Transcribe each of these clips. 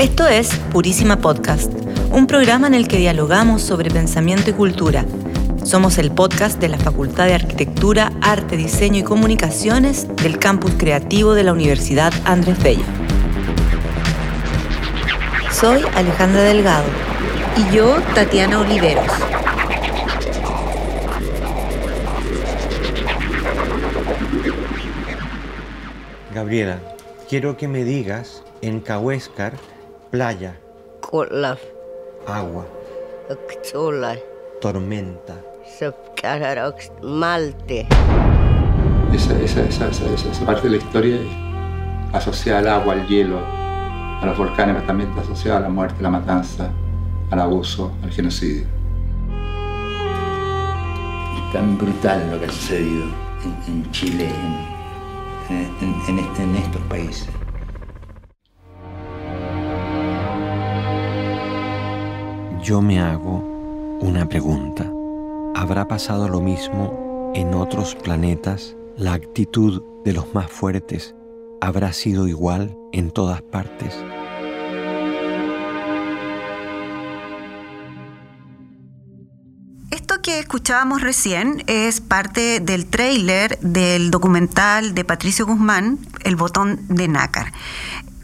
Esto es Purísima Podcast, un programa en el que dialogamos sobre pensamiento y cultura. Somos el podcast de la Facultad de Arquitectura, Arte, Diseño y Comunicaciones del Campus Creativo de la Universidad Andrés Bello. Soy Alejandra Delgado. Y yo, Tatiana Oliveros. Gabriela, quiero que me digas en Cahuéscar, playa, Colaf, agua, Xola, tormenta. Malte. Esa, esa, esa, esa, esa- esa parte de la historia es asociada al agua, al hielo, a los volcanes, pero también está asociada a la muerte, a la matanza, al abuso, al genocidio. Es tan brutal lo que ha sucedido en, en Chile, en, en- en este- en estos países. Yo me hago una pregunta. ¿Habrá pasado lo mismo en otros planetas? ¿La actitud de los más fuertes habrá sido igual en todas partes? Esto que escuchábamos recién es parte del tráiler del documental de Patricio Guzmán, El botón de nácar.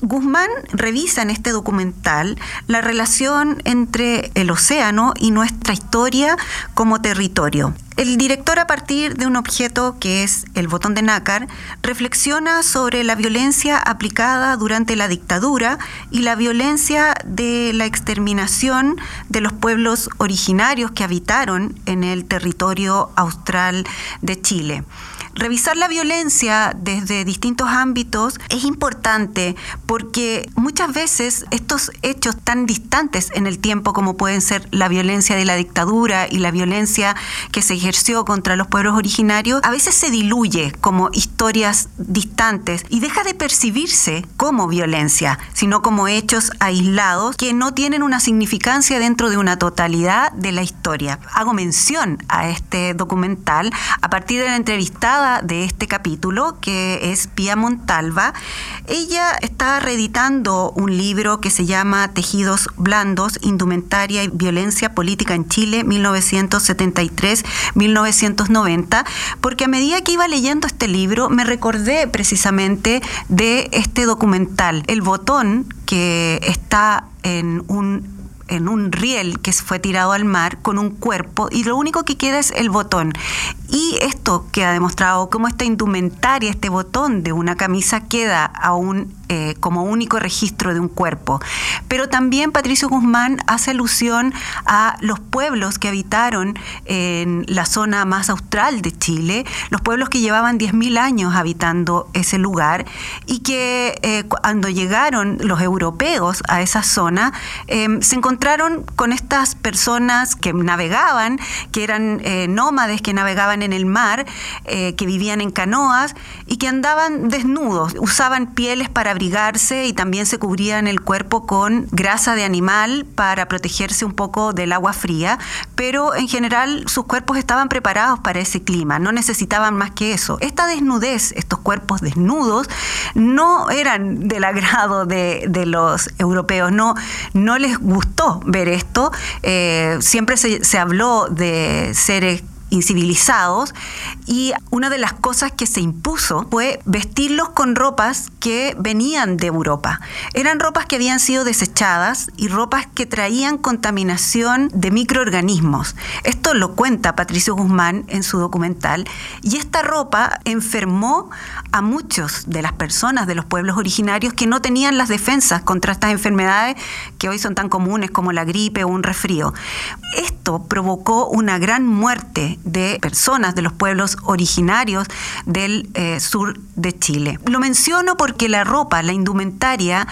Guzmán revisa en este documental la relación entre el océano y nuestra historia como territorio. El director, a partir de un objeto que es el botón de nácar, reflexiona sobre la violencia aplicada durante la dictadura y la violencia de la exterminación de los pueblos originarios que habitaron en el territorio austral de Chile. Revisar la violencia desde distintos ámbitos es importante porque muchas veces estos hechos tan distantes en el tiempo como pueden ser la violencia de la dictadura y la violencia que se ejerció contra los pueblos originarios, a veces se diluye como historias distantes y deja de percibirse como violencia, sino como hechos aislados que no tienen una significancia dentro de una totalidad de la historia. Hago mención a este documental a partir de la entrevistada de este capítulo, que es Pía Montalva. Ella está reeditando un libro que se llama Tejidos Blandos, Indumentaria y Violencia Política en Chile, 1973-1990, porque a medida que iba leyendo este libro me recordé precisamente de este documental, El Botón, que está en un en un riel que fue tirado al mar con un cuerpo y lo único que queda es el botón. Y esto que ha demostrado cómo esta indumentaria, este botón de una camisa queda aún eh, como único registro de un cuerpo. Pero también Patricio Guzmán hace alusión a los pueblos que habitaron en la zona más austral de Chile, los pueblos que llevaban 10.000 años habitando ese lugar y que eh, cuando llegaron los europeos a esa zona, eh, se encontraron con estas personas que navegaban, que eran eh, nómades, que navegaban en el mar, eh, que vivían en canoas y que andaban desnudos, usaban pieles para abrigarse y también se cubrían el cuerpo con grasa de animal para protegerse un poco del agua fría, pero en general sus cuerpos estaban preparados para ese clima, no necesitaban más que eso. Esta desnudez, estos cuerpos desnudos, no eran del agrado de, de los europeos, no, no les gustó ver esto, eh, siempre se, se habló de seres incivilizados y una de las cosas que se impuso fue vestirlos con ropas que venían de Europa. Eran ropas que habían sido desechadas y ropas que traían contaminación de microorganismos. Esto lo cuenta Patricio Guzmán en su documental y esta ropa enfermó a muchos de las personas de los pueblos originarios que no tenían las defensas contra estas enfermedades que hoy son tan comunes como la gripe o un resfrío. Esto provocó una gran muerte de personas de los pueblos originarios del eh, sur de Chile. Lo menciono porque la ropa, la indumentaria,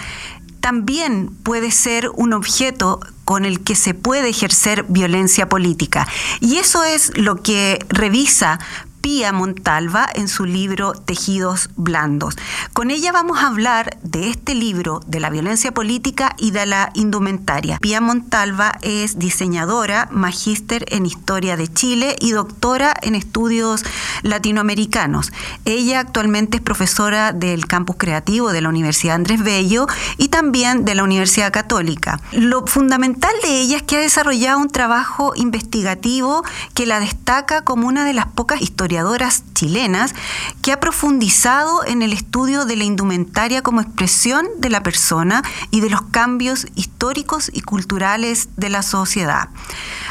también puede ser un objeto con el que se puede ejercer violencia política. Y eso es lo que revisa Pía Montalva en su libro Tejidos Blandos. Con ella vamos a hablar de este libro, de la violencia política y de la indumentaria. Pía Montalva es diseñadora, magíster en Historia de Chile y doctora en estudios latinoamericanos. Ella actualmente es profesora del campus creativo de la Universidad Andrés Bello y también de la Universidad Católica. Lo fundamental de ella es que ha desarrollado un trabajo investigativo que la destaca como una de las pocas chilenas que ha profundizado en el estudio de la indumentaria como expresión de la persona y de los cambios históricos y culturales de la sociedad.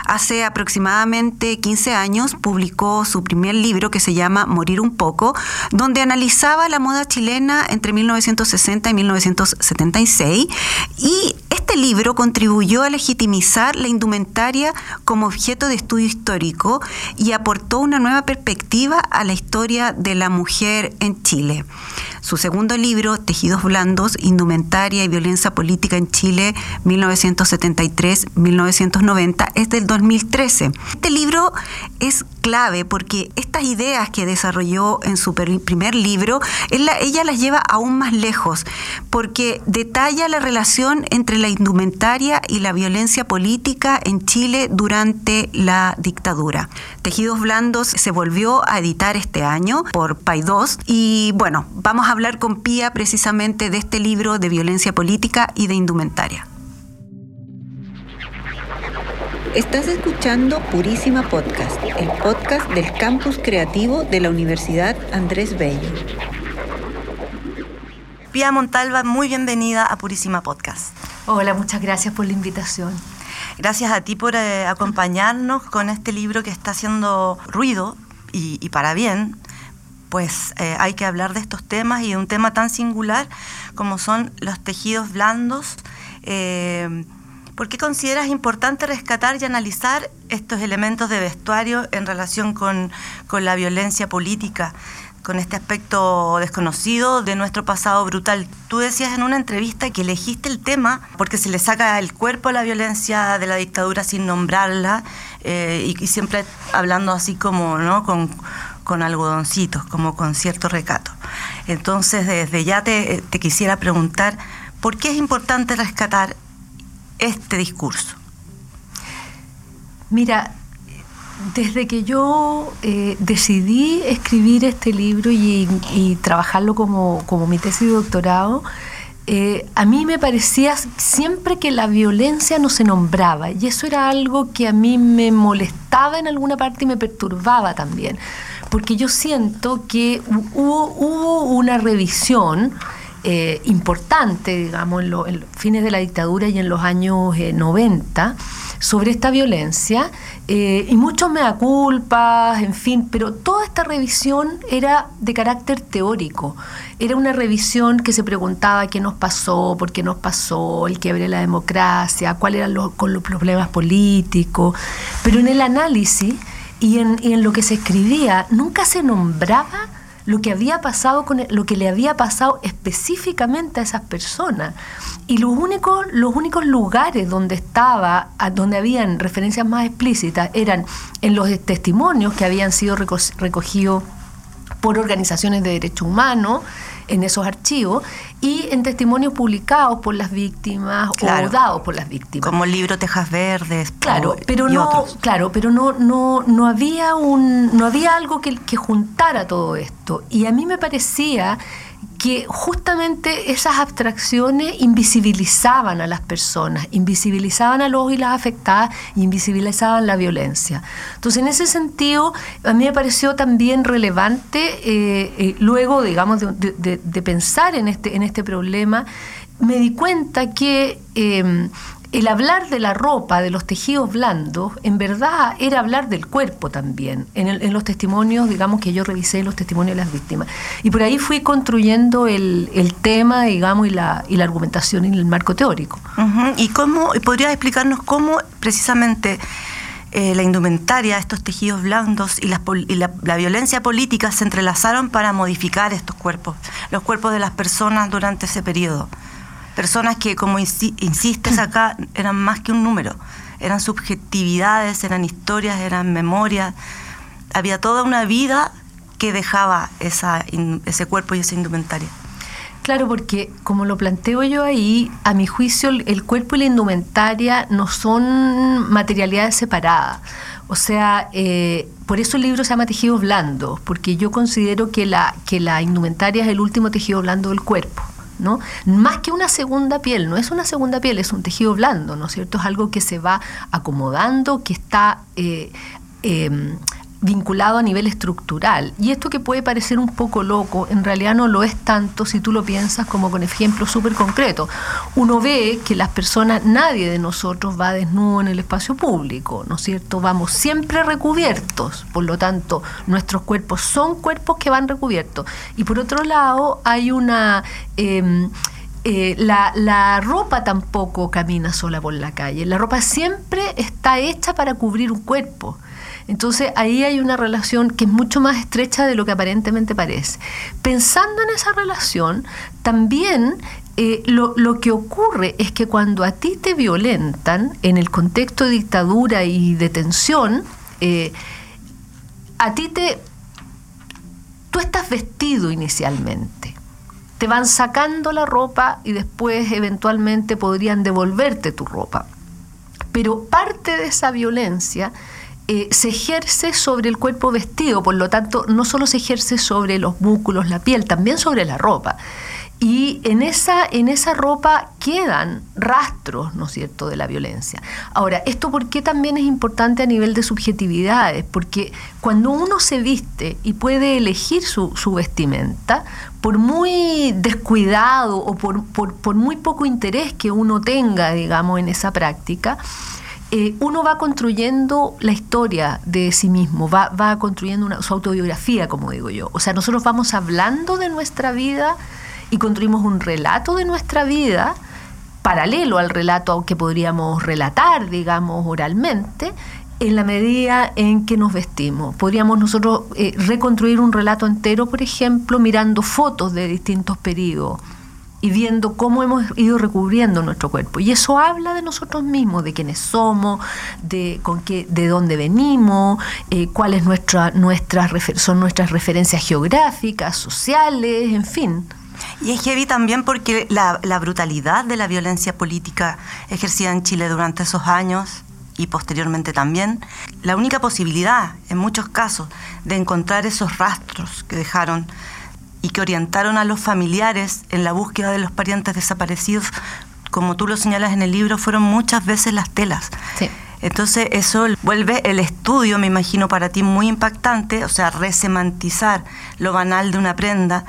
Hace aproximadamente 15 años publicó su primer libro que se llama Morir un poco, donde analizaba la moda chilena entre 1960 y 1976 y este libro contribuyó a legitimizar la indumentaria como objeto de estudio histórico y aportó una nueva perspectiva a la historia de la mujer en Chile. Su segundo libro, Tejidos Blandos, Indumentaria y Violencia Política en Chile, 1973-1990, es del 2013. Este libro es clave porque estas ideas que desarrolló en su primer libro, ella las lleva aún más lejos, porque detalla la relación entre la indumentaria y la violencia política en Chile durante la dictadura. Tejidos Blandos se volvió a editar este año por Paidós y bueno, vamos a hablar con Pía precisamente de este libro de violencia política y de indumentaria. Estás escuchando Purísima Podcast, el podcast del campus creativo de la Universidad Andrés Bello. Pía Montalva, muy bienvenida a Purísima Podcast. Hola, muchas gracias por la invitación. Gracias a ti por eh, acompañarnos con este libro que está haciendo ruido y, para bien, pues eh, hay que hablar de estos temas y de un tema tan singular como son los tejidos blandos. Eh, ¿Por qué consideras importante rescatar y analizar estos elementos de vestuario en relación con, la violencia política, con este aspecto desconocido de nuestro pasado brutal? Tú decías en una entrevista que elegiste el tema porque se le saca el cuerpo a la violencia de la dictadura sin nombrarla eh, y, siempre hablando así como, ¿no? Con, con algodoncitos, como con cierto recato. Entonces, desde ya te, te quisiera preguntar, ¿por qué es importante rescatar este discurso? Mira, desde que yo eh, decidí escribir este libro y, trabajarlo como, como, mi tesis de doctorado, eh, a mí me parecía siempre que la violencia no se nombraba y eso era algo que a mí me molestaba en alguna parte y me perturbaba también, porque yo siento que hubo, hubo una revisión eh, importante, digamos, en, los fines de la dictadura y en los años 90 eh, sobre esta violencia, eh, y muchos me da culpas, en fin, pero toda esta revisión era de carácter teórico. Era una revisión que se preguntaba qué nos pasó, por qué nos pasó, el quiebre de la democracia, cuáles eran los, con los problemas políticos, pero en el análisis y en, y en lo que se escribía nunca se nombraba lo que había pasado con lo que le había pasado específicamente a esas personas. Y los únicos los únicos lugares donde estaba donde habían referencias más explícitas eran en los testimonios que habían sido recogidos por organizaciones de derechos humanos en esos archivos y en testimonios publicados por las víctimas o dados por las víctimas. Como el libro Tejas Verdes. Claro, pero no, claro, pero no, no, no había un, no había algo que, que juntara todo esto. Y a mí me parecía que justamente esas abstracciones invisibilizaban a las personas, invisibilizaban a los y las afectadas, invisibilizaban la violencia. Entonces, en ese sentido, a mí me pareció también relevante, eh, eh, luego, digamos, de, pensar en este, en este problema, me di cuenta que eh, el hablar de la ropa, de los tejidos blandos, en verdad era hablar del cuerpo también, en, los testimonios, digamos, que yo revisé los testimonios de las víctimas. Y por ahí fui construyendo el, tema, digamos, y la, la argumentación en el marco teórico. ¿Y cómo, podrías explicarnos cómo precisamente eh, la indumentaria, estos tejidos blandos y, y la violencia política se entrelazaron para modificar estos cuerpos, los cuerpos de las personas durante ese periodo? Personas que, como insistes acá, eran más que un número, eran subjetividades, eran historias, eran memorias, había toda una vida qué dejaba esa, ese cuerpo y esa indumentaria. Claro, porque como lo planteo yo ahí, a mi juicio el cuerpo y la indumentaria no son materialidades separadas. O sea, eh, por eso el libro se llama Tejidos Blandos, porque yo considero que la, que la indumentaria es el último tejido blando del cuerpo. ¿No? Más que una segunda piel, no es una segunda piel, es un tejido blando, ¿no es cierto? Es algo que se va acomodando, que está eh, em, vinculado a nivel estructural. Y esto que puede parecer un poco loco, en realidad no lo es tanto si tú lo piensas como con ejemplos súper concretos. Uno ve que las personas, nadie de nosotros va desnudo en el espacio público, ¿no es cierto? Vamos siempre recubiertos, por lo tanto, nuestros cuerpos son cuerpos que van recubiertos. Y por otro lado, hay una... Em, eh, la, la, ropa tampoco camina sola por la calle. La ropa siempre está hecha para cubrir un cuerpo. Entonces ahí hay una relación que es mucho más estrecha de lo que aparentemente parece. Pensando en esa relación, también eh, lo, que ocurre es que cuando a ti te violentan en el contexto de dictadura y detención, eh, a ti te... Tú estás vestido inicialmente. Te van sacando la ropa y después eventualmente podrían devolverte tu ropa. Pero parte de esa violencia eh, se ejerce sobre el cuerpo vestido, por lo tanto, no solo se ejerce sobre los músculos, la piel, también sobre la ropa. Y en esa, en esa ropa quedan rastros, ¿no es cierto?, de la violencia. Ahora, ¿esto por qué también es importante a nivel de subjetividades? Porque cuando uno se viste y puede elegir su, vestimenta, por muy descuidado o por, por muy poco interés que uno tenga, digamos, en esa práctica, eh, uno va construyendo la historia de sí mismo, va, va construyendo una, su autobiografía, como digo yo. O sea, nosotros vamos hablando de nuestra vida y construimos un relato de nuestra vida paralelo al relato que podríamos relatar, digamos, oralmente, en la medida en que nos vestimos. Podríamos nosotros eh, reconstruir un relato entero, por ejemplo, mirando fotos de distintos periodos y viendo cómo hemos ido recubriendo nuestro cuerpo. Y eso habla de nosotros mismos, de quiénes somos, de, con qué, de dónde venimos, eh, cuáles nuestra, nuestras, son nuestras referencias geográficas, sociales, en fin. Y es heavy también porque la, la brutalidad de la violencia política ejercida en Chile durante esos años y posteriormente también, la única posibilidad, en muchos casos, de encontrar esos rastros que dejaron y que orientaron a los familiares en la búsqueda de los parientes desaparecidos, como tú lo señalas en el libro, fueron muchas veces las telas. Entonces eso vuelve el estudio, me imagino, para ti muy impactante, o sea, resemantizar lo banal de una prenda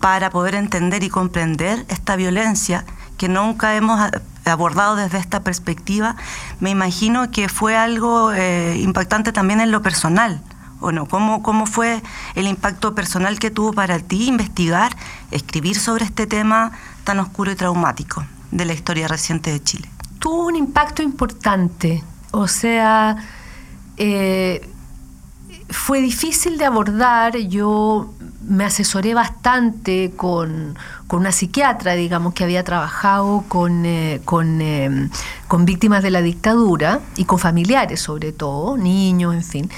para poder entender y comprender esta violencia que nunca hemos abordado desde esta perspectiva, me imagino que fue algo eh, impactante también en lo personal. Bueno, ¿Cómo, ¿Cómo fue el impacto personal que tuvo para ti investigar, escribir sobre este tema tan oscuro y traumático de la historia reciente de Chile? Tuvo un impacto importante, o sea, eh, fue difícil de abordar, yo me asesoré bastante con, una psiquiatra, digamos, que había trabajado con, eh, con, eh, con víctimas de la dictadura y con familiares sobre todo, niños, en fin.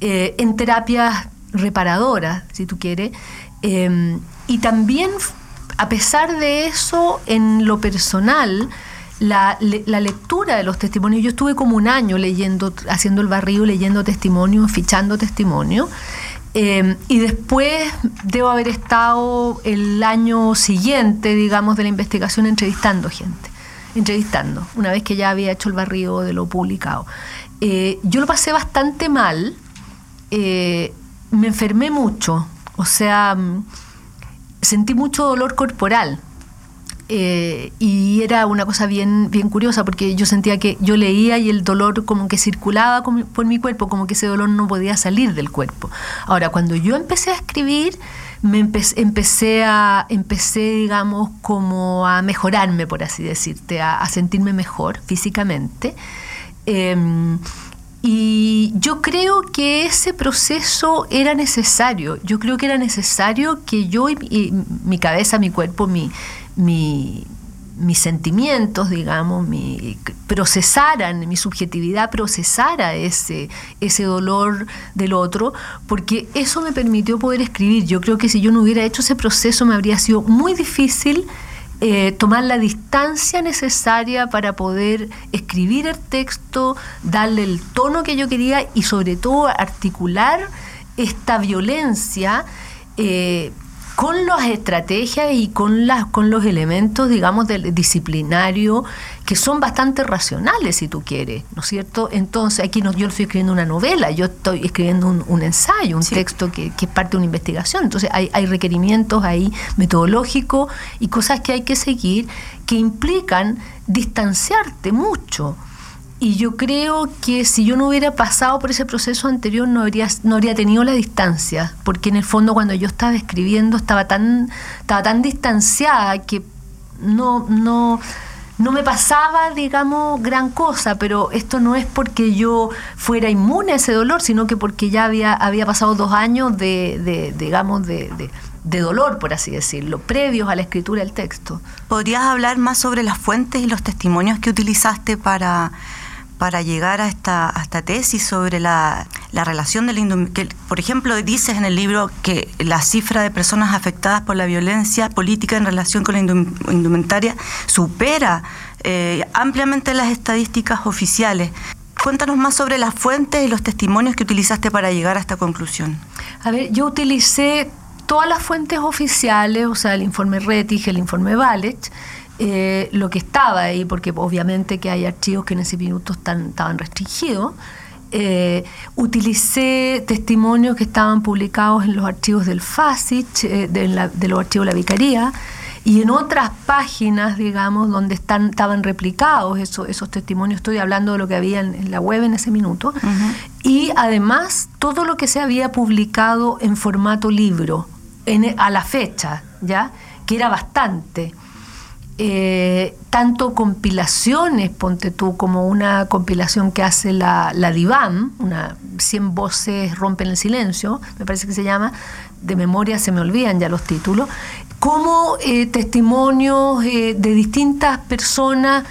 Eh, en terapias reparadoras, si tú quieres. Em, y también, a pesar de eso, en lo personal, la, lectura de los testimonios, yo estuve como un año leyendo, haciendo el barrio, leyendo testimonios, fichando testimonios. Em, y después debo haber estado el año siguiente, digamos, de la investigación entrevistando gente, entrevistando, una vez que ya había hecho el barrio de lo publicado. Eh, yo lo pasé bastante mal, eh, me enfermé mucho, o sea, mm, sentí mucho dolor corporal. Eh, y era una cosa bien, bien curiosa porque yo sentía que yo leía y el dolor como que circulaba por mi cuerpo, como que ese dolor no podía salir del cuerpo. Ahora, cuando yo empecé a escribir, me empecé, a, empecé, digamos, como a mejorarme, por así decirte, a, sentirme mejor físicamente. Em, y yo creo que ese proceso era necesario. Yo creo que era necesario que yo y mi, cabeza, mi cuerpo, mi, mi, mis sentimientos, digamos, mi, procesaran, mi subjetividad procesara ese, ese dolor del otro, porque eso me permitió poder escribir. Yo creo que si yo no hubiera hecho ese proceso me habría sido muy difícil eh, tomar la distancia necesaria para poder escribir el texto, darle el tono que yo quería y sobre todo articular esta violencia. Eh, con las estrategias y con, las, con los elementos, digamos, del disciplinario que son bastante racionales, si tú quieres, ¿no es cierto? Entonces, aquí no, yo no estoy escribiendo una novela, yo estoy escribiendo un, ensayo, un texto que, que, es parte de una investigación. Entonces, hay, hay requerimientos ahí metodológicos y cosas que hay que seguir que implican distanciarte mucho y yo creo que si yo no hubiera pasado por ese proceso anterior no habría, no habría tenido la distancia, porque en el fondo cuando yo estaba escribiendo estaba tan, estaba tan distanciada que no, no, no me pasaba, digamos, gran cosa, pero esto no es porque yo fuera inmune a ese dolor, sino que porque ya había, había pasado dos años de, de digamos, de, de de dolor, por así decirlo, previos a la escritura del texto. ¿Podrías hablar más sobre las fuentes y los testimonios que utilizaste para para llegar a esta, tesis sobre la, relación del que por ejemplo dices en el libro que la cifra de personas afectadas por la violencia política en relación con la indumentaria supera eh, ampliamente las estadísticas oficiales. Cuéntanos más sobre las fuentes y los testimonios que utilizaste para llegar a esta conclusión. A ver, yo utilicé todas las fuentes oficiales, o sea, el informe Rettig, el informe Valech, eh, lo que estaba ahí, porque obviamente que hay archivos que en ese minuto están, estaban restringidos. Eh, utilicé testimonios que estaban publicados en los archivos del FASIC, eh, de, los archivos de la Vicaría, y en otras páginas, digamos, donde están, estaban replicados esos testimonios. Estoy hablando de lo que había en, la web en ese minuto. Y además, todo lo que se había publicado en formato libro, a la fecha, ¿ya? Que era bastante. Eh, tanto compilaciones, ponte tú, como una compilación que hace la, la Divan, una 100 voces rompen el silencio, me parece que se llama, de memoria se me olvidan ya los títulos, como eh, testimonios eh, de distintas personas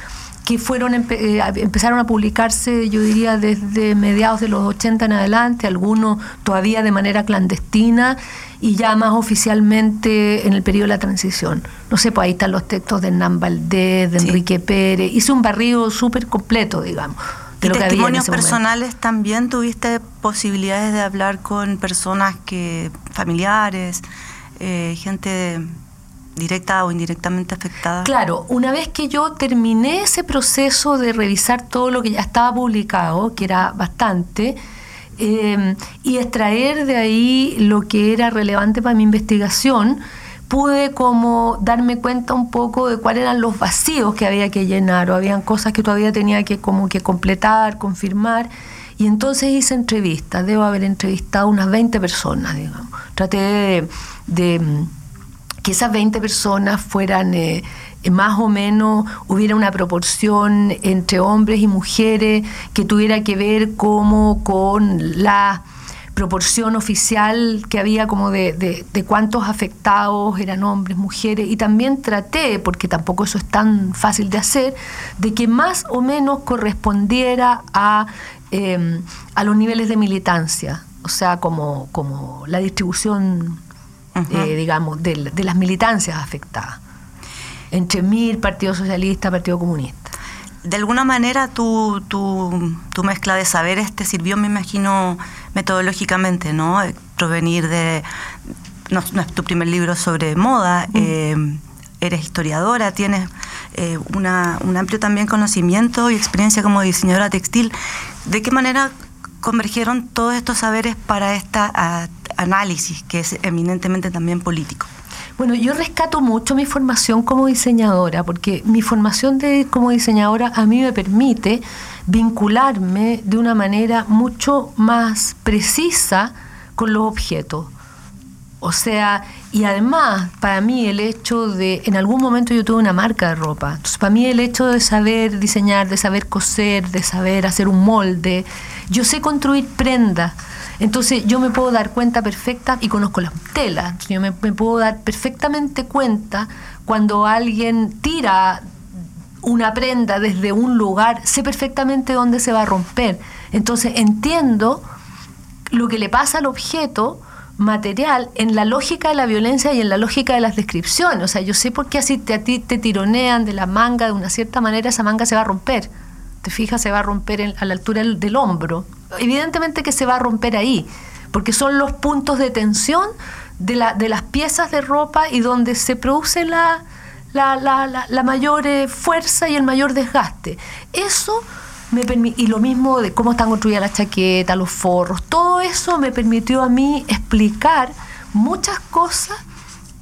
que fueron empezaron a publicarse, yo diría, desde mediados de los 80 en adelante, algunos todavía de manera clandestina, y ya más oficialmente en el periodo de la transición. No sé, pues ahí están los textos de Hernán Valdés, de Enrique Pérez. Hice un barrido súper completo, digamos. De ¿Y testimonios personales también tuviste posibilidades de hablar con personas que familiares, eh, gente directa o indirectamente afectada? Claro, una vez que yo terminé ese proceso de revisar todo lo que ya estaba publicado, que era bastante, Em, y extraer de ahí lo que era relevante para mi investigación, pude como darme cuenta un poco de cuáles eran los vacíos que había que llenar o habían cosas que todavía tenía que como que completar, confirmar. Y entonces hice entrevistas, debo haber entrevistado unas 20 personas, digamos. Traté de, que esas 20 personas fueran eh, eh, más o menos hubiera una proporción entre hombres y mujeres que tuviera que ver como con la proporción oficial que había como de, cuántos afectados eran hombres, mujeres, y también traté, porque tampoco eso es tan fácil de hacer, de que más o menos correspondiera a, em, a los niveles de militancia, o sea, como, como la distribución, eh, digamos, de, de las militancias afectadas entre MIR, Partido Socialista, Partido Comunista. De alguna manera tu, tu, tu mezcla de saberes te sirvió, me imagino, metodológicamente, ¿no? Eh, provenir de... No, es tu primer libro sobre moda, mm. eh, eres historiadora, tienes eh, una, un amplio también conocimiento y experiencia como diseñadora textil. ¿De qué manera convergieron todos estos saberes para este análisis que es eminentemente también político? Bueno, yo rescato mucho mi formación como diseñadora, porque mi formación de, como diseñadora a mí me permite vincularme de una manera mucho más precisa con los objetos. O sea, y además, para mí el hecho de, en algún momento yo tuve una marca de ropa, entonces para mí el hecho de saber diseñar, de saber coser, de saber hacer un molde, yo sé construir prendas, entonces yo me puedo dar cuenta perfecta y conozco las telas. Yo me, puedo dar perfectamente cuenta cuando alguien tira una prenda desde un lugar, sé perfectamente dónde se va a romper. Entonces entiendo lo que le pasa al objeto material en la lógica de la violencia y en la lógica de las descripciones. O sea, yo sé por qué así te, a ti te tironean de la manga de una cierta manera, esa manga se va a romper. Te fijas, se va a romper a la altura del, del hombro. Evidentemente que se va a romper ahí, porque son los puntos de tensión de, la, de las piezas de ropa y donde se produce la, la, la, la mayor eh, fuerza y el mayor desgaste. Eso me y lo mismo de cómo están construidas las chaquetas, los forros, todo eso me permitió a mí explicar muchas cosas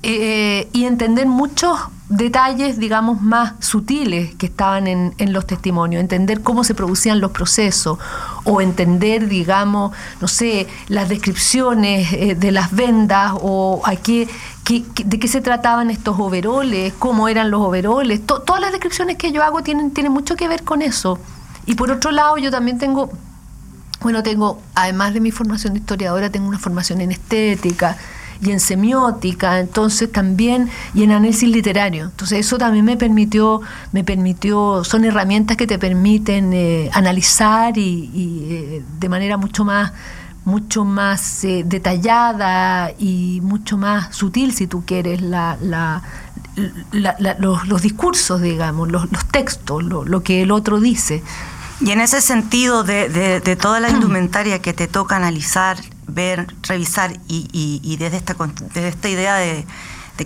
eh, y entender muchos detalles, digamos, más sutiles que estaban en, los testimonios, entender cómo se producían los procesos o entender, digamos, no sé, las descripciones eh, de las vendas o a qué, de qué se trataban estos overoles, cómo eran los overoles. todas las descripciones que yo hago tienen, tienen mucho que ver con eso. Y por otro lado, yo también tengo, bueno, tengo, además de mi formación de historiadora, tengo una formación en estética y en semiótica, entonces también, y en análisis literario. Entonces eso también me permitió, me permitió, son herramientas que te permiten eh, analizar y, eh, de manera mucho más mucho más eh, detallada y mucho más sutil, si tú quieres, la, la, los, discursos, digamos, los, textos, lo, que el otro dice. Y en ese sentido de, toda la indumentaria que te toca analizar, ver, revisar y, desde, esta, esta idea de,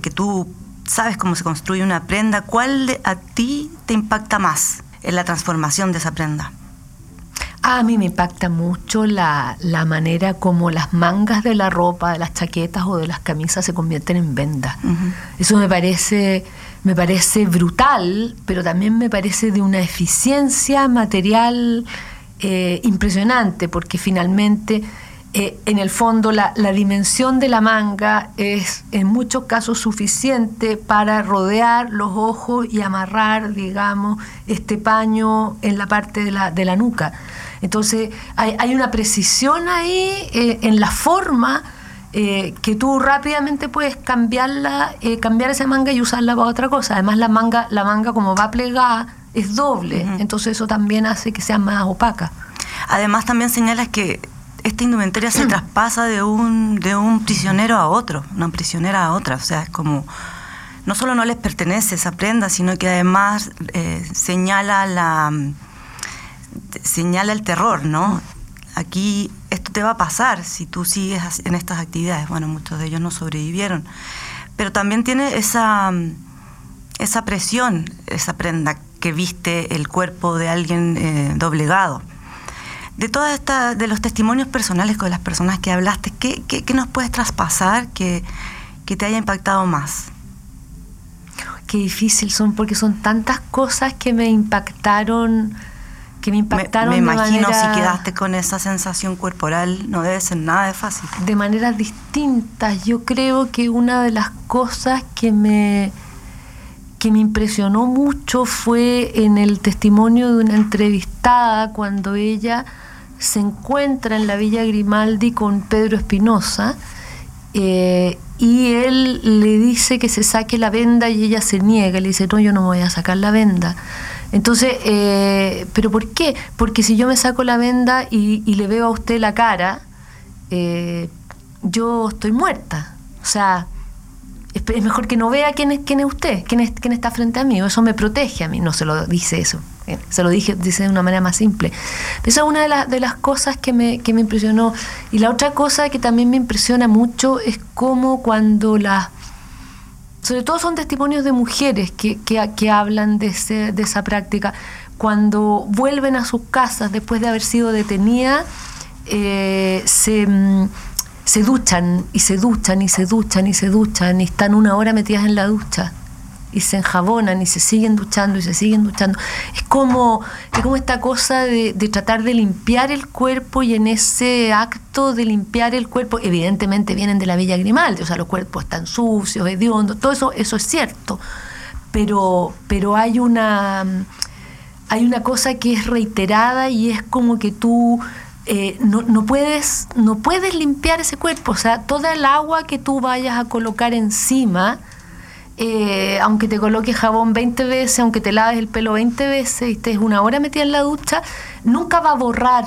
que tú sabes cómo se construye una prenda, ¿cuál a ti te impacta más en la transformación de esa prenda? A mí me impacta mucho la, manera como las mangas de la ropa, de las chaquetas o de las camisas se convierten en vendas. Eso me parece me parece brutal, pero también me parece de una eficiencia material eh, impresionante, porque finalmente, eh, en el fondo, la, dimensión de la manga es en muchos casos suficiente para rodear los ojos y amarrar, digamos, este paño en la parte de la, de la nuca. Entonces, hay, hay una precisión ahí eh, en la forma eh, que tú rápidamente puedes cambiarla, eh, cambiar esa manga y usarla para otra cosa. Además la manga, la manga como va plegada es doble, entonces eso también hace que sea más opaca. Además también señalas que esta indumentaria se traspasa de un, de un prisionero a otro, una prisionera a otra, o sea, es como no solo no les pertenece esa prenda, sino que además eh, señala la señala el terror, ¿no? aquí esto te va a pasar si tú sigues en estas actividades. Bueno, muchos de ellos no sobrevivieron, pero también tiene esa, esa presión, esa prenda que viste el cuerpo de alguien eh, doblegado. De todas estas, de los testimonios personales con las personas que hablaste, ¿qué, qué, nos puedes traspasar que, que te haya impactado más? Qué difícil son, porque son tantas cosas que me impactaron que me impactaron. Me, imagino si quedaste con esa sensación corporal, no debe ser nada de fácil. De maneras distintas. Yo creo que una de las cosas que me que me impresionó mucho fue en el testimonio de una entrevistada cuando ella se encuentra en la Villa Grimaldi con Pedro Espinosa eh, y él le dice que se saque la venda y ella se niega, le dice, no, yo no me voy a sacar la venda. Entonces, eh, ¿pero por qué? Porque si yo me saco la venda y, le veo a usted la cara, eh, yo estoy muerta. O sea, es, mejor que no vea quién es, quién es usted, quién, es, quién está frente a mí. Eso me protege a mí. No se lo dice eso. Eh, se lo dije, dice de una manera más simple. Esa es una de, de las cosas que me, que me impresionó. Y la otra cosa que también me impresiona mucho es cómo cuando las sobre todo son testimonios de mujeres que, que, hablan de, de, esa práctica. Cuando vuelven a sus casas después de haber sido detenidas, eh, se, mm, se duchan y se duchan y se duchan y se duchan y están una hora metidas en la ducha y se enjabonan y se siguen duchando y se siguen duchando. Es como, es como esta cosa de, tratar de limpiar el cuerpo y en ese acto de limpiar el cuerpo, evidentemente vienen de la Villa Grimaldi, o sea, los cuerpos están sucios, hediondos, todo eso, eso es cierto. Pero, pero hay una hay una cosa que es reiterada y es como que tú eh, no, no, puedes, no puedes limpiar ese cuerpo. O sea, toda el agua que tú vayas a colocar encima, eh, aunque te coloques jabón 20 veces, aunque te laves el pelo 20 veces y estés una hora metida en la ducha, nunca va a borrar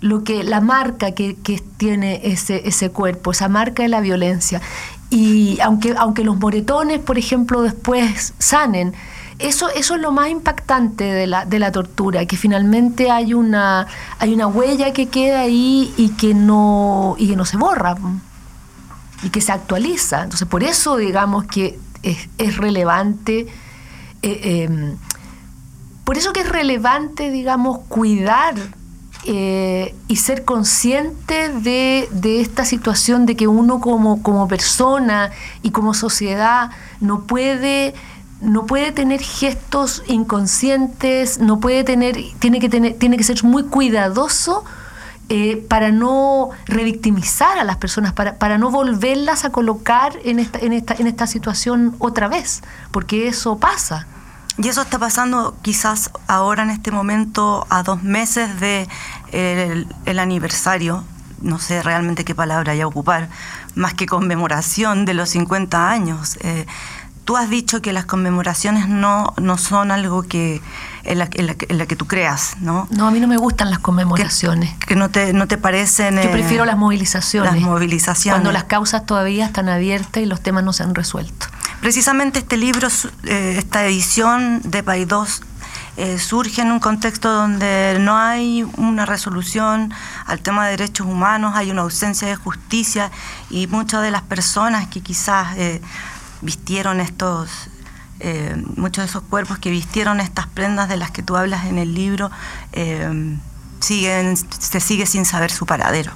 lo que la marca que, que tiene ese, ese cuerpo, esa marca de la violencia. Y aunque, aunque los moretones, por ejemplo, después sanen, eso, eso es lo más impactante de la, de la tortura, que finalmente hay una, hay una huella que queda ahí y que no, y que no se borra y que se actualiza. Entonces, por eso digamos que es, relevante, eh, em, por eso que es relevante, digamos, cuidar eh, y ser consciente de, esta situación de que uno como, como persona y como sociedad no puede no puede tener gestos inconscientes, no puede tener, tiene que tener, tiene que ser muy cuidadoso eh, para no revictimizar a las personas, para, para no volverlas a colocar en esta, en, esta, en esta situación otra vez, porque eso pasa. Y eso está pasando quizás ahora en este momento a dos meses de el, aniversario, no sé realmente qué palabra hay a ocupar, más que conmemoración de los 50 años. Eh, tú has dicho que las conmemoraciones no, no son algo que en la, que tú creas, ¿no? No, a mí no me gustan las conmemoraciones. Que, no, te, no te parecen... Yo prefiero las movilizaciones. Las movilizaciones. Cuando las causas todavía están abiertas y los temas no se han resuelto. Precisamente este libro, eh, esta edición de Paidós, eh, surge en un contexto donde no hay una resolución al tema de derechos humanos, hay una ausencia de justicia y muchas de las personas que quizás eh, vistieron estos, eh, muchos de esos cuerpos que vistieron estas prendas de las que tú hablas en el libro, eh, siguen, se sigue sin saber su paradero.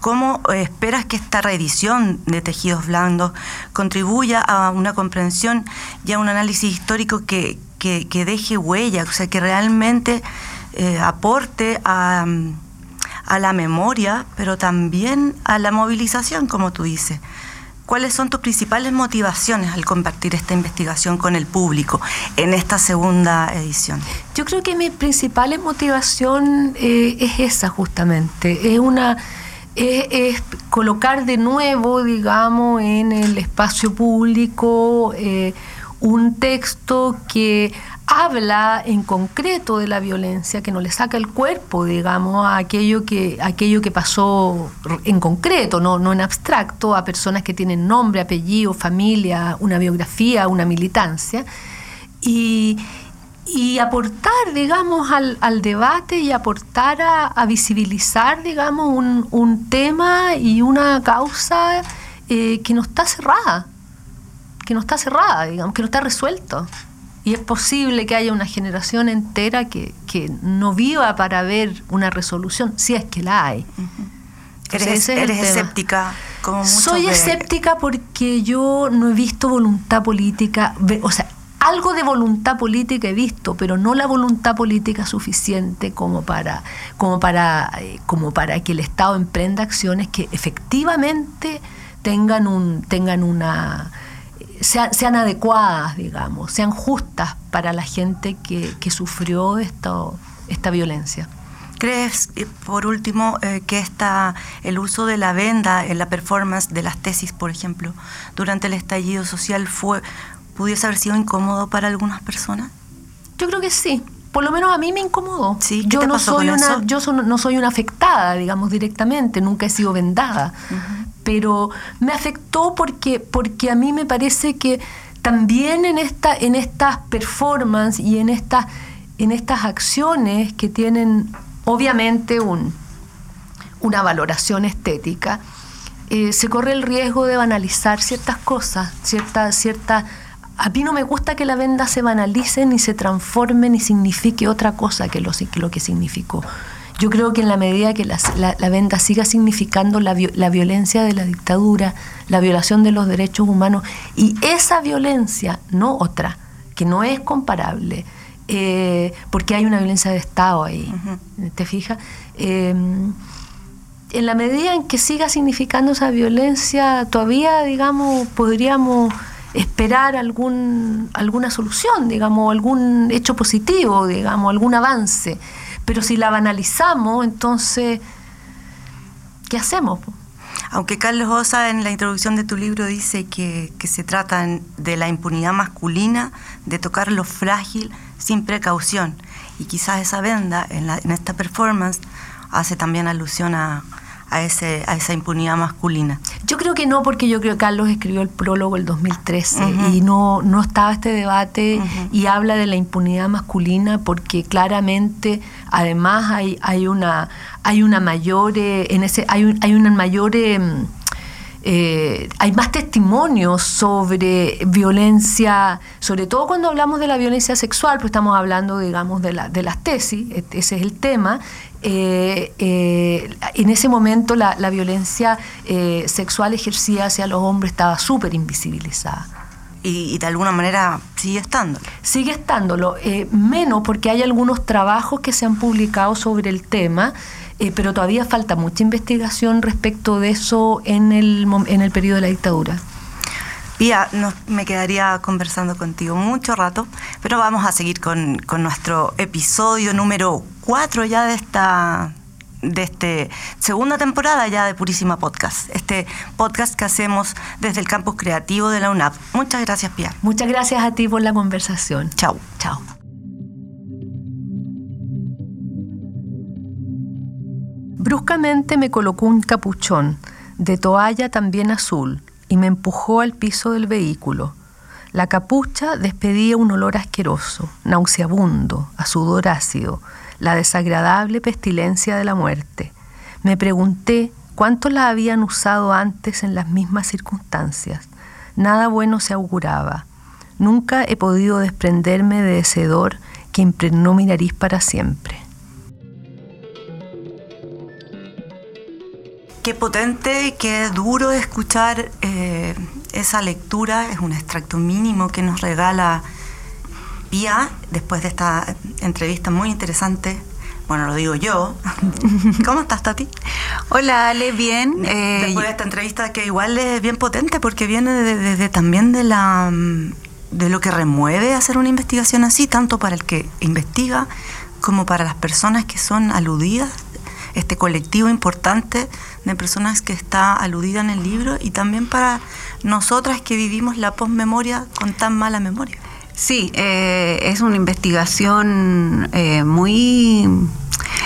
¿Cómo eh, esperas que esta reedición de Tejidos Blandos contribuya a una comprensión y a un análisis histórico que, que, deje huella, o sea, que realmente aporte a, a la memoria, pero también a la movilización, como tú dices? ¿Cuáles son tus principales motivaciones al compartir esta investigación con el público en esta segunda edición? Yo creo que mi principal motivación eh, es esa justamente, es una es, colocar de nuevo, digamos, en el espacio público eh, un texto que habla en concreto de la violencia, que no le saca el cuerpo, digamos, a aquello que, aquello que pasó en concreto, no, no en abstracto, a personas que tienen nombre, apellido, familia, una biografía, una militancia, y, aportar, digamos, al, debate y aportar a, visibilizar, digamos, un, tema y una causa eh, que no está cerrada, que no está cerrada, digamos, que no está resuelto. Y es posible que haya una generación entera que, no viva para ver una resolución, si es que la hay. ¿Eres, escéptica? Como Soy escéptica porque yo no he visto voluntad política, o sea, algo de voluntad política he visto, pero no la voluntad política suficiente como para, como para, eh, como para que el Estado emprenda acciones que efectivamente tengan un, tengan una sean, adecuadas, digamos, sean justas para la gente que, sufrió esto, esta violencia. ¿Crees, eh, por último, eh, que esta, el uso de la venda en la performance de las tesis, por ejemplo, durante el estallido social fue pudiese haber sido incómodo para algunas personas? Yo creo que sí. Por lo menos a mí me incomodó. Sí, yo no soy una, yo no soy una afectada, digamos directamente. Nunca he sido vendada pero me afectó porque, porque a mí me parece que también en, esta, en estas performances y en, esta, en estas acciones que tienen obviamente un, una valoración estética, eh, se corre el riesgo de banalizar ciertas cosas, cierta, cierta, a mí no me gusta que la venda se banalice ni se transforme ni signifique otra cosa que lo, lo que significó. Yo creo que en la medida que la, venta siga significando la, violencia de la dictadura, la violación de los derechos humanos, y esa violencia, no otra, que no es comparable, eh, porque hay una violencia de Estado ahí, ¿te fijas? Eh, en la medida en que siga significando esa violencia, todavía, digamos, podríamos esperar algún, alguna solución, digamos, algún hecho positivo, digamos, algún avance. Pero si la banalizamos, entonces, ¿qué hacemos? Aunque Carlos Osa en la introducción de tu libro dice que, que se trata de la impunidad masculina, de tocar lo frágil sin precaución. Y quizás esa venda en, en esta performance hace también alusión a, a, ese, a esa impunidad masculina. Yo creo que no, porque yo creo que Carlos escribió el prólogo el 2013 y no, no estaba este debate y habla de la impunidad masculina porque claramente además hay, hay, una, hay una mayor, eh, en ese, hay, hay una mayor... Em, eh, hay más testimonios sobre violencia, sobre todo cuando hablamos de la violencia sexual, pues estamos hablando, digamos, de, la, de las tesis, e, ese es el tema. Eh, eh, en ese momento la, violencia sexual ejercida hacia los hombres estaba súper invisibilizada. Y, de alguna manera sigue estándolo. Sigue estándolo, menos porque hay algunos trabajos que se han publicado sobre el tema eh, pero todavía falta mucha investigación respecto de eso en el, en el periodo de la dictadura. Pía, me quedaría conversando contigo mucho rato, pero vamos a seguir con, con nuestro episodio número 4 ya de esta de este segunda temporada ya de Purísima Podcast, este podcast que hacemos desde el campus creativo de la UNAP. Muchas gracias, Pía. Muchas gracias a ti por la conversación. Chao. Chao. Bruscamente me colocó un capuchón, de toalla también azul, y me empujó al piso del vehículo. La capucha despedía un olor asqueroso, nauseabundo, a sudor ácido, la desagradable pestilencia de la muerte. Me pregunté cuántos la habían usado antes en las mismas circunstancias. Nada bueno se auguraba. Nunca he podido desprenderme de ese hedor que impregnó mi nariz para siempre. Qué potente, qué duro escuchar eh, esa lectura. Es un extracto mínimo que nos regala Pia después de esta entrevista muy interesante. Bueno, lo digo yo. ¿Cómo estás, Tati? Hola, Ale, bien. Eh, después de esta entrevista que igual es bien potente porque viene de, también de la de lo que remueve hacer una investigación así, tanto para el que investiga como para las personas que son aludidas este colectivo importante de personas que está aludida en el libro y también para nosotras que vivimos la posmemoria con tan mala memoria. Sí, eh, es una investigación eh, muy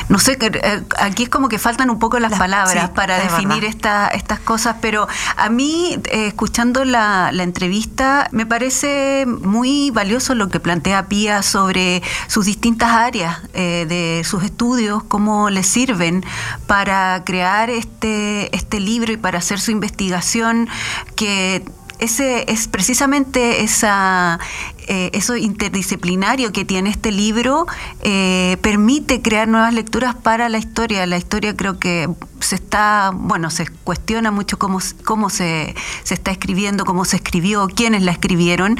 no sé, eh, aquí es como que faltan un poco las, palabras para definir estas cosas, pero a mí, eh, escuchando la, entrevista, me parece muy valioso lo que plantea Pía sobre sus distintas áreas eh, de sus estudios, cómo le sirven para crear este, este libro y para hacer su investigación que ese es precisamente esa, eh, eso interdisciplinario que tiene este libro eh, permite crear nuevas lecturas para la historia. La historia creo que se está, bueno, se cuestiona mucho cómo, cómo se, se está escribiendo, cómo se escribió, quiénes la escribieron.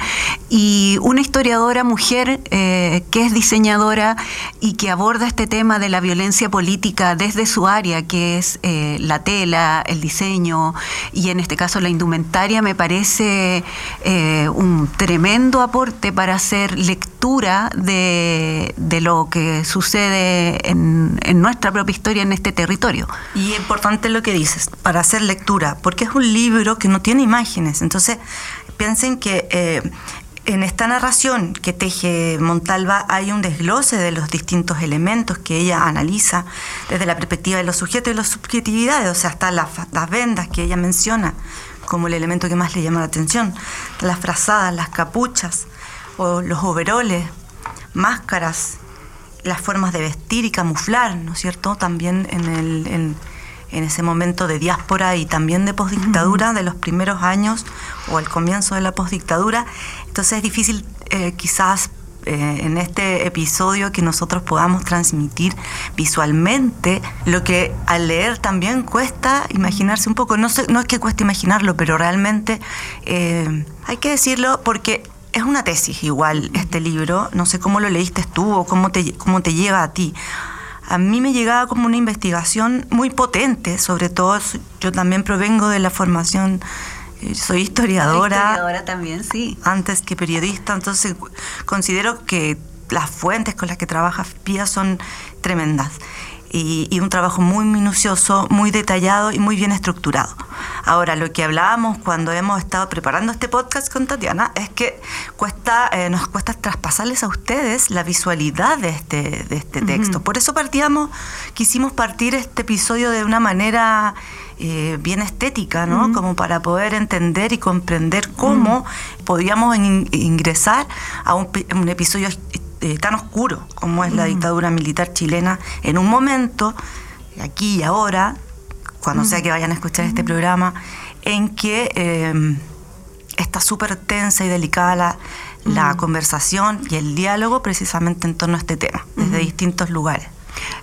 Y una historiadora mujer eh, que es diseñadora y que aborda este tema de la violencia política desde su área, que es la tela, el diseño y en este caso la indumentaria, me parece un tremendo aporte para hacer lectura de, lo que sucede en, nuestra propia historia en este territorio. Y importante lo que dices, para hacer lectura, porque es un libro que no tiene imágenes. Entonces, piensen que eh, en esta narración que teje Montalva hay un desglose de los distintos elementos que ella analiza desde la perspectiva de los sujetos y las subjetividades, o sea, hasta las, las vendas que ella menciona como el elemento que más le llama la atención, las frazadas, las capuchas, o los overoles, máscaras, las formas de vestir y camuflar, ¿no es cierto? También en, el, en, ese momento de diáspora y también de postdictadura, de los primeros años o al comienzo de la postdictadura. Entonces es difícil eh, quizás eh, en este episodio que nosotros podamos transmitir visualmente lo que al leer también cuesta imaginarse un poco. No, no es que cueste imaginarlo, pero realmente eh, hay que decirlo porque es una tesis igual este libro, no sé cómo lo leíste tú o cómo te, cómo te llega a ti. A mí me llegaba como una investigación muy potente, sobre todo yo también provengo de la formación, eh, soy historiadora. Historiadora también, sí. Antes que periodista, entonces considero que las fuentes con las que trabaja Pía son tremendas. Y, y un trabajo muy minucioso, muy detallado y muy bien estructurado. Ahora, lo que hablábamos cuando hemos estado preparando este podcast con Tatiana es que cuesta, eh, nos cuesta traspasarles a ustedes la visualidad de este, de este texto. Por eso partíamos, quisimos partir este episodio de una manera eh, bien estética, ¿no? Como para poder entender y comprender cómo podíamos in- ingresar a un, un episodio eh, tan oscuro como es la dictadura militar chilena en un momento, aquí y ahora, cuando sea que vayan a escuchar este programa, en que eh, está súper tensa y delicada la, la conversación y el diálogo precisamente en torno a este tema, desde distintos lugares.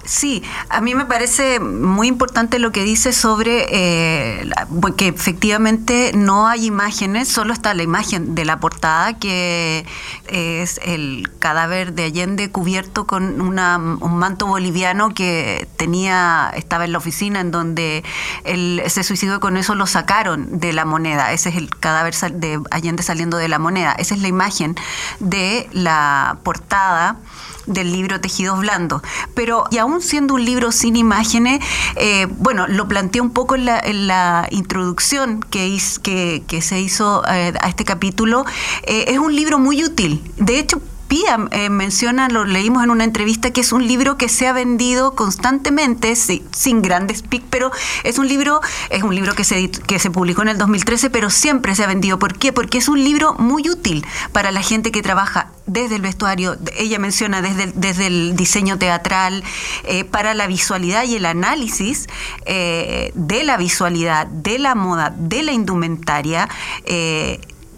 Sí, a mí me parece muy importante lo que dice sobre eh, que efectivamente no hay imágenes, solo está la imagen de la portada que es el cadáver de Allende cubierto con una- un manto boliviano que tenía estaba en la oficina en donde él se suicidó y con eso lo sacaron de la moneda. Ese es el cadáver de Allende saliendo de la moneda. Esa es la imagen de la portada del libro Tejidos Blandos. Pero, y aún siendo un libro sin imágenes, eh, bueno, lo planteé un poco en la, en la introducción que, que, que se hizo eh, a este capítulo, eh, es un libro muy útil. De hecho, Pía eh, menciona, lo leímos en una entrevista, que es un libro que se ha vendido constantemente, sí, sin grandes pics, pero es un libro, es un libro que se, que se publicó en el 2013, pero siempre se ha vendido. ¿Por qué? Porque es un libro muy útil para la gente que trabaja desde el vestuario, ella menciona desde el, desde el diseño teatral, eh, para la visualidad y el análisis eh, de la visualidad, de la moda, de la indumentaria.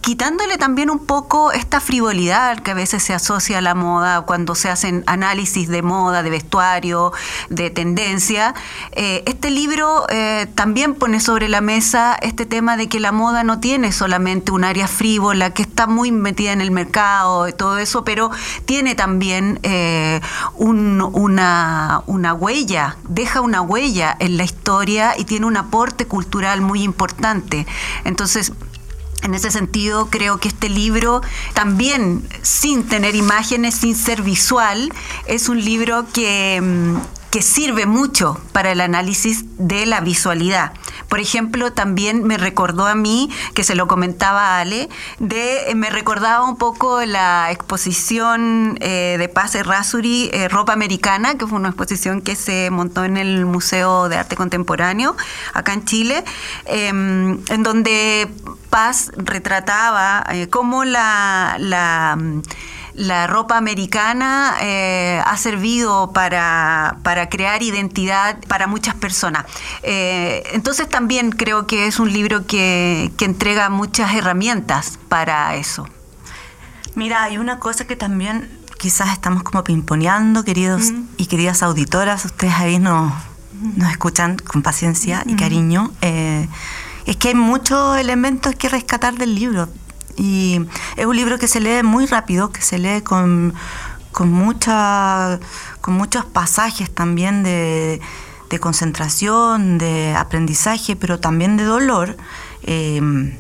Quitándole también un poco esta frivolidad que a veces se asocia a la moda cuando se hacen análisis de moda, de vestuario, de tendencia. Eh, este libro eh, también pone sobre la mesa este tema de que la moda no tiene solamente un área frívola, que está muy metida en el mercado y todo eso, pero tiene también eh, un- una, una huella, deja una huella en la historia y tiene un aporte cultural muy importante. Entonces, en ese sentido, creo que este libro, también sin tener imágenes, sin ser visual, es un libro que, mm, que sirve mucho para el análisis de la visualidad. Por ejemplo, también me recordó a mí, que se lo comentaba Ale, eh, me recordaba un poco la exposición eh, de Paz Errázuri, eh, Ropa Americana, que fue una exposición que se montó en el Museo de Arte Contemporáneo, acá en Chile, eh, en donde Paz retrataba cómo la, la ropa americana eh, ha servido para, para crear identidad para muchas personas. Eh, entonces también creo que es un libro que, que entrega muchas herramientas para eso. Mira, hay una cosa que también quizás estamos como pimponeando, queridos y queridas auditoras, ustedes ahí nos, nos escuchan con paciencia y cariño. eh, es que hay muchos elementos que rescatar del libro. Y es un libro que se lee muy rápido, que se lee con, con, mucha, con muchos pasajes también de, de concentración, de aprendizaje, pero también de dolor. eh,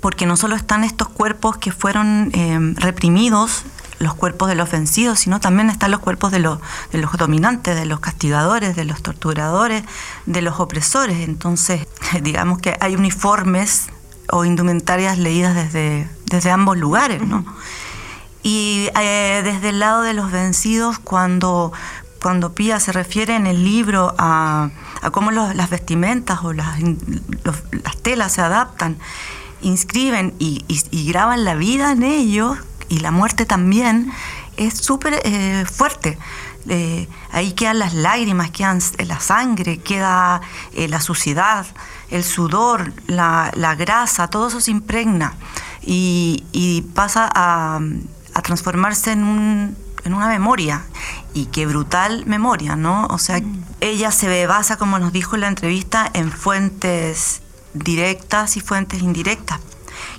porque no solo están estos cuerpos que fueron eh, reprimidos, los cuerpos de los vencidos, sino también están los cuerpos de los, de los dominantes, de los castigadores, de los torturadores, de los opresores. Entonces, digamos que hay uniformes o indumentarias leídas desde, desde ambos lugares, ¿no? Y eh, desde el lado de los vencidos, cuando, cuando Pía se refiere en el libro a, a cómo los- las vestimentas o las, los- las telas se adaptan, inscriben y, y- graban la vida en ellos y la muerte también, es súper eh, fuerte. Eh, ahí quedan las lágrimas, quedan la sangre, queda la suciedad, el sudor, la, la grasa, todo eso se impregna y, y pasa a, a transformarse en, un, en una memoria. Y qué brutal memoria, ¿no? O sea, ella se basa, como nos dijo en la entrevista, en fuentes directas y fuentes indirectas.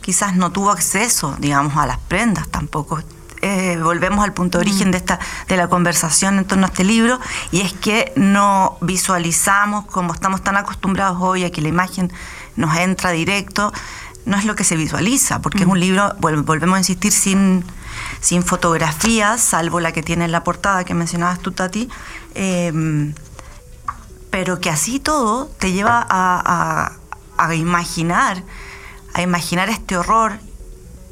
Quizás no tuvo acceso, digamos, a las prendas tampoco. Eh, volvemos al punto de origen de esta de la conversación en torno a este libro y es que no visualizamos como estamos tan acostumbrados hoy a que la imagen nos entra directo no es lo que se visualiza porque es un libro vol- volvemos a insistir sin sin fotografías, salvo la que tiene en la portada que mencionabas tú, Tati. Em, pero que así todo te lleva a, imaginar, a imaginar este horror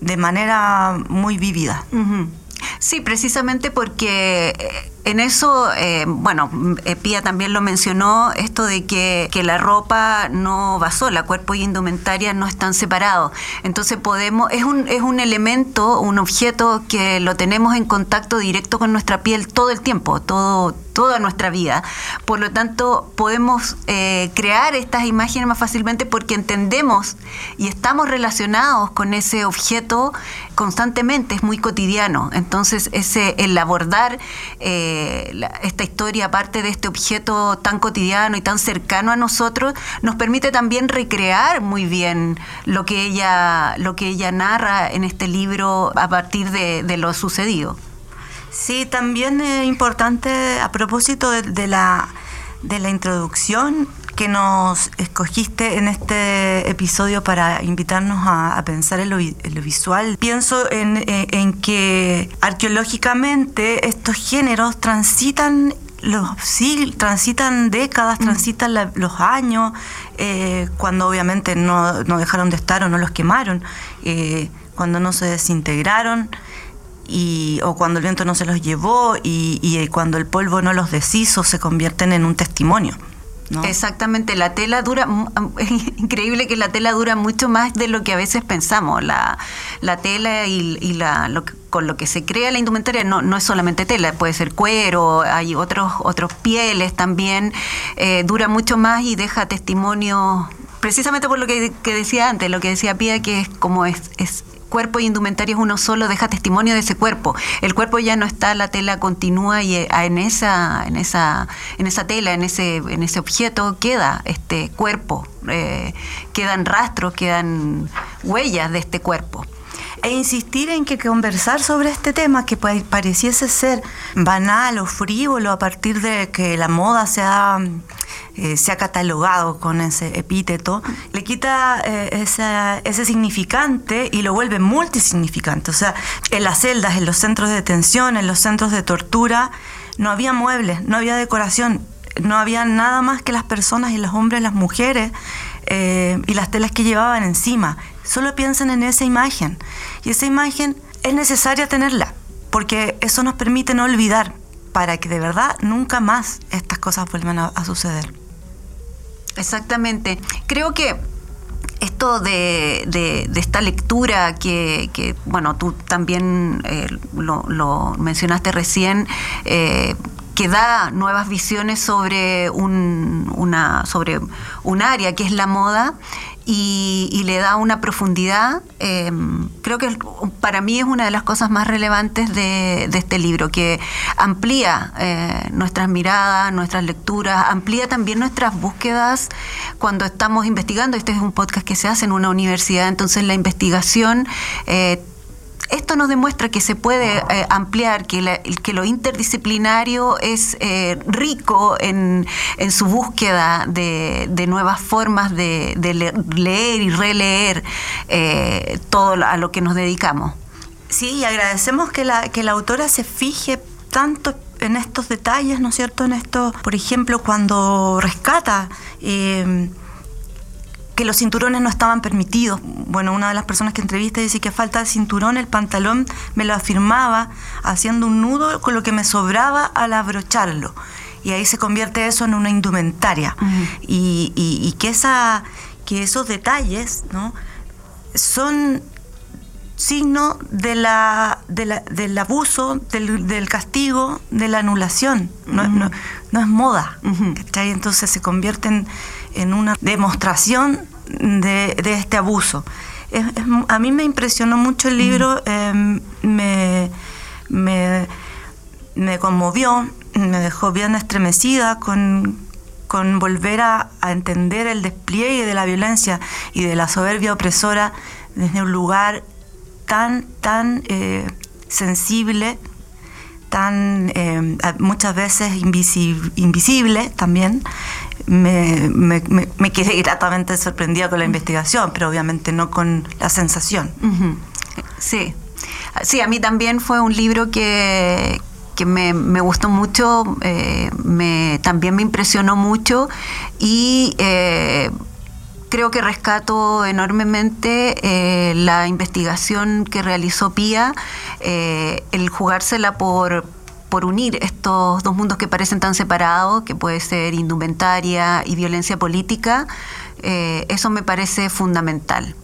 de manera muy vívida. Sí, precisamente porque eh, en eso, eh, bueno, eh, Pía también lo mencionó, esto de que, la ropa no va sola, cuerpo y indumentaria no están separados. Entonces podemos, es un, es un elemento, un objeto que lo tenemos en contacto directo con nuestra piel todo el tiempo, todo, toda nuestra vida. Por lo tanto, podemos eh, crear estas imágenes más fácilmente porque entendemos y estamos relacionados con ese objeto constantemente, es muy cotidiano. Entonces, ese, el abordar esta historia, aparte de este objeto tan cotidiano y tan cercano a nosotros, nos permite también recrear muy bien lo que ella, lo que ella narra en este libro a partir de, lo sucedido. Sí, también es importante a propósito de, la, de la introducción que nos escogiste en este episodio para invitarnos a, pensar en lo, visual. Pienso eh, en, que arqueológicamente estos géneros transitan los sí, transitan décadas, mm. transitan los años, eh, cuando obviamente no, dejaron de estar o no los quemaron, eh, cuando no se desintegraron. Y, o cuando el viento no se los llevó y, y cuando el polvo no los deshizo, se convierten en un testimonio. Exactamente, la tela dura, es increíble que la tela dura mucho más de lo que a veces pensamos. La, la tela y, la, con lo que se crea la indumentaria no, no es solamente tela, puede ser cuero, hay otros, otros pieles también, eh, dura mucho más y deja testimonio precisamente por lo que, decía antes, lo que decía Pía, que es como es, es cuerpo y indumentario es uno solo, deja testimonio de ese cuerpo. El cuerpo ya no está, la tela continúa y eh, en esa, en esa, en esa tela, en ese, en ese objeto queda este cuerpo, eh, quedan rastros, quedan huellas de este cuerpo e insistir en que conversar sobre este tema que pareciese ser banal o frívolo a partir de que la moda se ha, eh, se ha catalogado con ese epíteto, le quita eh, ese significante y lo vuelve multisignificante. O sea, en las celdas, en los centros de detención, en los centros de tortura, no había muebles, no había decoración, no había nada más que las personas y los hombres, las mujeres eh, y las telas que llevaban encima. Solo piensan en esa imagen. Y esa imagen es necesaria tenerla, porque eso nos permite no olvidar, para que de verdad nunca más estas cosas vuelvan a, suceder. Exactamente. Creo que esto de, esta lectura que, bueno, tú también eh, lo, mencionaste recién, eh, que da nuevas visiones sobre un, una, sobre un área que es la moda y, le da una profundidad. Em, creo que para mí es una de las cosas más relevantes de, este libro, que amplía eh, nuestras miradas, nuestras lecturas, amplía también nuestras búsquedas cuando estamos investigando. Este es un podcast que se hace en una universidad, entonces la investigación eh, esto nos demuestra que se puede eh, ampliar, que, que, lo interdisciplinario es eh, rico en, su búsqueda de, nuevas formas de, leer y releer eh, todo a lo que nos dedicamos. Sí, y agradecemos que la, que la autora se fije tanto en estos detalles, ¿no es cierto? En esto, por ejemplo, cuando rescata que los cinturones no estaban permitidos. Bueno, una de las personas que entrevisté dice que falta de cinturón, el pantalón me lo afirmaba haciendo un nudo con lo que me sobraba al abrocharlo. Y ahí se convierte eso en una indumentaria. y, que, esa, que esos detalles ¿no? son signo de la, del abuso, del, castigo, de la anulación. No, no, es moda. Entonces se convierten en una demostración de, este abuso. a mí me impresionó mucho el libro, em, me, me, conmovió, me dejó bien estremecida con, volver a, entender el despliegue de la violencia y de la soberbia opresora desde un lugar tan, tan eh, sensible, tan em, muchas veces invisible también, me, me, quedé gratamente sorprendida con la investigación, pero obviamente no con la sensación. Sí. Sí, a mí también fue un libro que, que me, me gustó mucho, eh, me, también me impresionó mucho y eh, creo que rescato enormemente eh, la investigación que realizó Pía, eh, el jugársela por, por unir estos dos mundos que parecen tan separados, que puede ser indumentaria y violencia política, eh, eso me parece fundamental.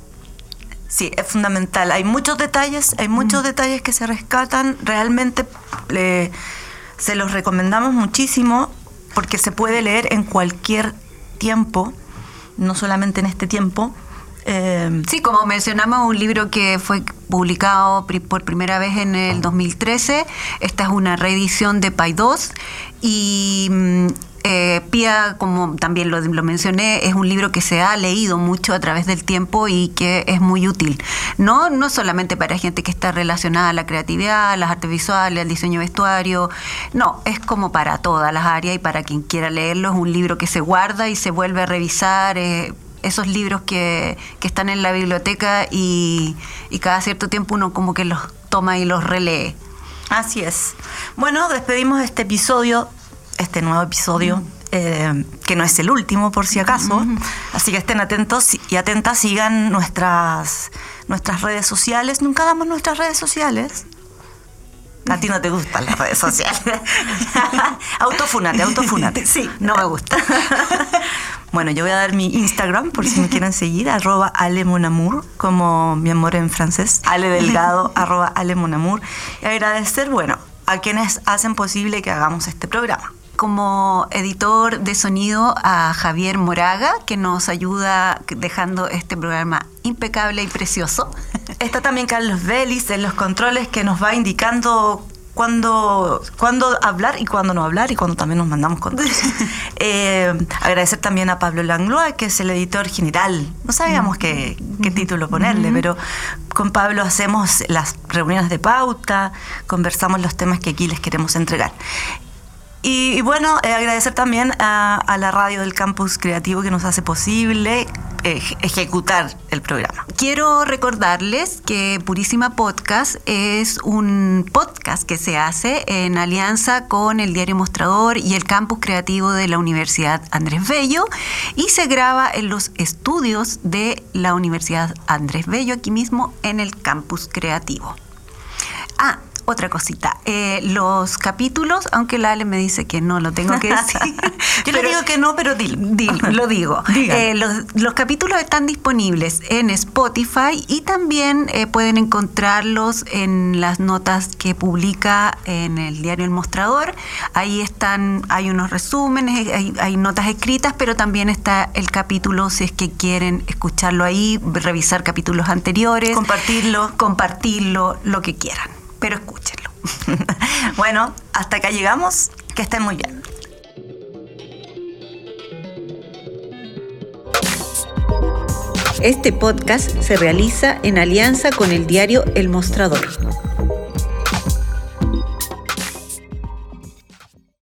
Sí, es fundamental. Hay muchos detalles, hay muchos detalles que se rescatan. Realmente se los recomendamos muchísimo porque se puede leer en cualquier tiempo, no solamente en este tiempo. Eh, Sí, como mencionamos, un libro que fue publicado por primera vez en el 2013. Esta es una reedición de 2 y mm, eh, Pía, como también lo, lo mencioné, es un libro que se ha leído mucho a través del tiempo y que es muy útil. No, no solamente para gente que está relacionada a la creatividad, a las artes visuales, al diseño vestuario, no, es como para todas las áreas y para quien quiera leerlo. Es un libro que se guarda y se vuelve a revisar. eh, esos libros que, que están en la biblioteca y, y cada cierto tiempo uno como que los toma y los relee. Así es. Bueno, despedimos este episodio, este nuevo episodio, eh, que no es el último por si acaso. Así que estén atentos y atentas, sigan nuestras, nuestras redes sociales. Nunca damos nuestras redes sociales. A ti no te gustan las redes sociales. autofunate, autofunate. Sí, no me gusta. Bueno, yo voy a dar mi Instagram por si me quieren seguir, arroba alemonamour, como mi amor en francés, ale delgado, arroba alemonamour. Y agradecer, bueno, a quienes hacen posible que hagamos este programa. Como editor de sonido a Javier Moraga, que nos ayuda dejando este programa impecable y precioso. Está también Carlos Vélez en los controles que nos va indicando cuándo, cuándo hablar y cuándo no hablar y cuándo también nos mandamos controles. Eh, agradecer también a Pablo Langlois, que es el editor general. No sabíamos qué, qué título ponerle, pero con Pablo hacemos las reuniones de pauta, conversamos los temas que aquí les queremos entregar. Y, bueno, eh, agradecer también a, a la radio del campus creativo que nos hace posible eh, ejecutar el programa. Quiero recordarles que Purísima Podcast es un podcast que se hace en alianza con el Diario Mostrador y el Campus Creativo de la Universidad Andrés Bello y se graba en los estudios de la Universidad Andrés Bello, aquí mismo en el Campus Creativo. Ah, otra cosita. eh, los capítulos, aunque la Ale me dice que no lo tengo que decir. Yo le digo que no, pero dilo. Dilo, lo digo. Eh, los, los capítulos están disponibles en Spotify y también eh, pueden encontrarlos en las notas que publica en el diario El Mostrador. Ahí están, hay unos resúmenes, hay, hay notas escritas, pero también está el capítulo si es que quieren escucharlo ahí, revisar capítulos anteriores. Compartirlo. Compartirlo, lo que quieran. Pero escúchenlo. bueno, hasta acá llegamos. Que estén muy bien. Este podcast se realiza en alianza con el diario El Mostrador.